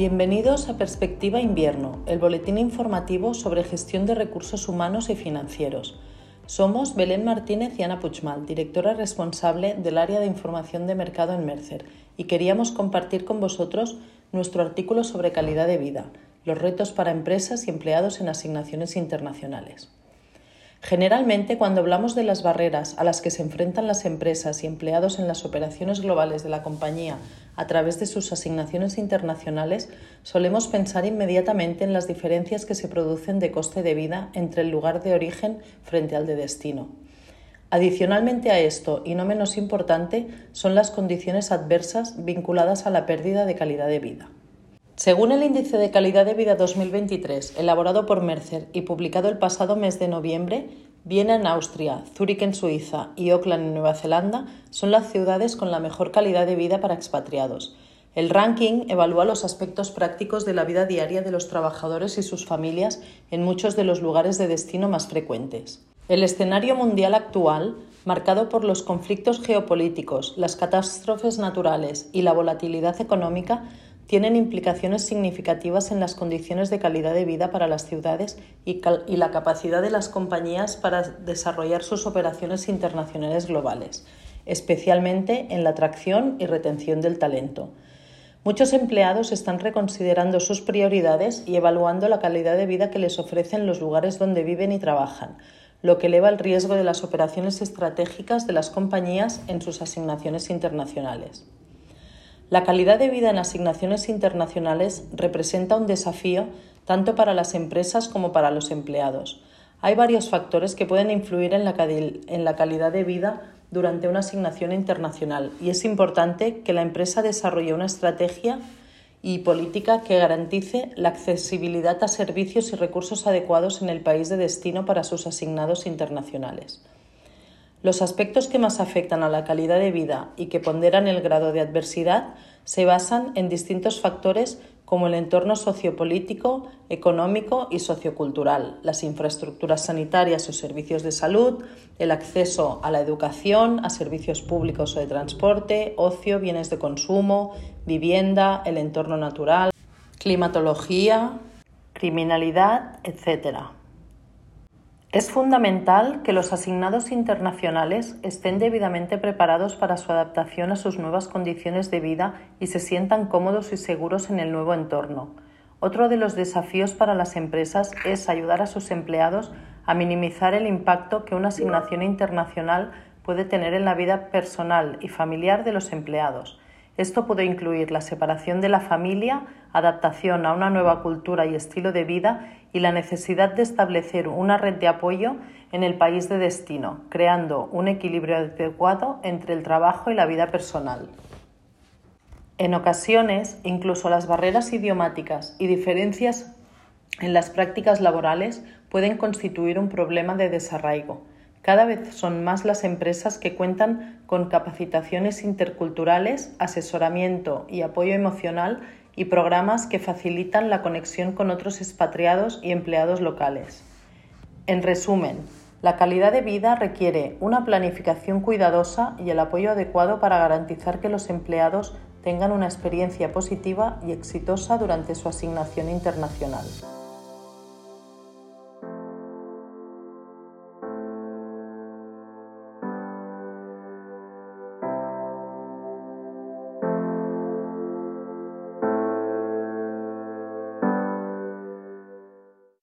Bienvenidos a Perspectiva Invierno, el boletín informativo sobre gestión de recursos humanos y financieros. Somos Belén Martínez y Ana Puchmal, directora responsable del área de información de mercado en Mercer, y queríamos compartir con vosotros nuestro artículo sobre calidad de vida, los retos para empresas y empleados en asignaciones internacionales. Generalmente, cuando hablamos de las barreras a las que se enfrentan las empresas y empleados en las operaciones globales de la compañía a través de sus asignaciones internacionales, solemos pensar inmediatamente en las diferencias que se producen de coste de vida entre el lugar de origen frente al de destino. Adicionalmente a esto, y no menos importante, son las condiciones adversas vinculadas a la pérdida de calidad de vida. Según el Índice de Calidad de Vida 2023, elaborado por Mercer y publicado el pasado mes de noviembre, Viena en Austria, Zúrich en Suiza y Auckland en Nueva Zelanda son las ciudades con la mejor calidad de vida para expatriados. El ranking evalúa los aspectos prácticos de la vida diaria de los trabajadores y sus familias en muchos de los lugares de destino más frecuentes. El escenario mundial actual, marcado por los conflictos geopolíticos, las catástrofes naturales y la volatilidad económica, tienen implicaciones significativas en las condiciones de calidad de vida para las ciudades y, la capacidad de las compañías para desarrollar sus operaciones internacionales globales, especialmente en la atracción y retención del talento. Muchos empleados están reconsiderando sus prioridades y evaluando la calidad de vida que les ofrecen los lugares donde viven y trabajan, lo que eleva el riesgo de las operaciones estratégicas de las compañías en sus asignaciones internacionales. La calidad de vida en asignaciones internacionales representa un desafío tanto para las empresas como para los empleados. Hay varios factores que pueden influir en la, calidad de vida durante una asignación internacional y es importante que la empresa desarrolle una estrategia y política que garantice la accesibilidad a servicios y recursos adecuados en el país de destino para sus asignados internacionales. Los aspectos que más afectan a la calidad de vida y que ponderan el grado de adversidad se basan en distintos factores como el entorno sociopolítico, económico y sociocultural, las infraestructuras sanitarias o servicios de salud, el acceso a la educación, a servicios públicos o de transporte, ocio, bienes de consumo, vivienda, el entorno natural, climatología, criminalidad, etc. Es fundamental que los asignados internacionales estén debidamente preparados para su adaptación a sus nuevas condiciones de vida y se sientan cómodos y seguros en el nuevo entorno. Otro de los desafíos para las empresas es ayudar a sus empleados a minimizar el impacto que una asignación internacional puede tener en la vida personal y familiar de los empleados. Esto puede incluir la separación de la familia, adaptación a una nueva cultura y estilo de vida y la necesidad de establecer una red de apoyo en el país de destino, creando un equilibrio adecuado entre el trabajo y la vida personal. En ocasiones, incluso las barreras idiomáticas y diferencias en las prácticas laborales pueden constituir un problema de desarraigo. Cada vez son más las empresas que cuentan con capacitaciones interculturales, asesoramiento y apoyo emocional y programas que facilitan la conexión con otros expatriados y empleados locales. En resumen, la calidad de vida requiere una planificación cuidadosa y el apoyo adecuado para garantizar que los empleados tengan una experiencia positiva y exitosa durante su asignación internacional.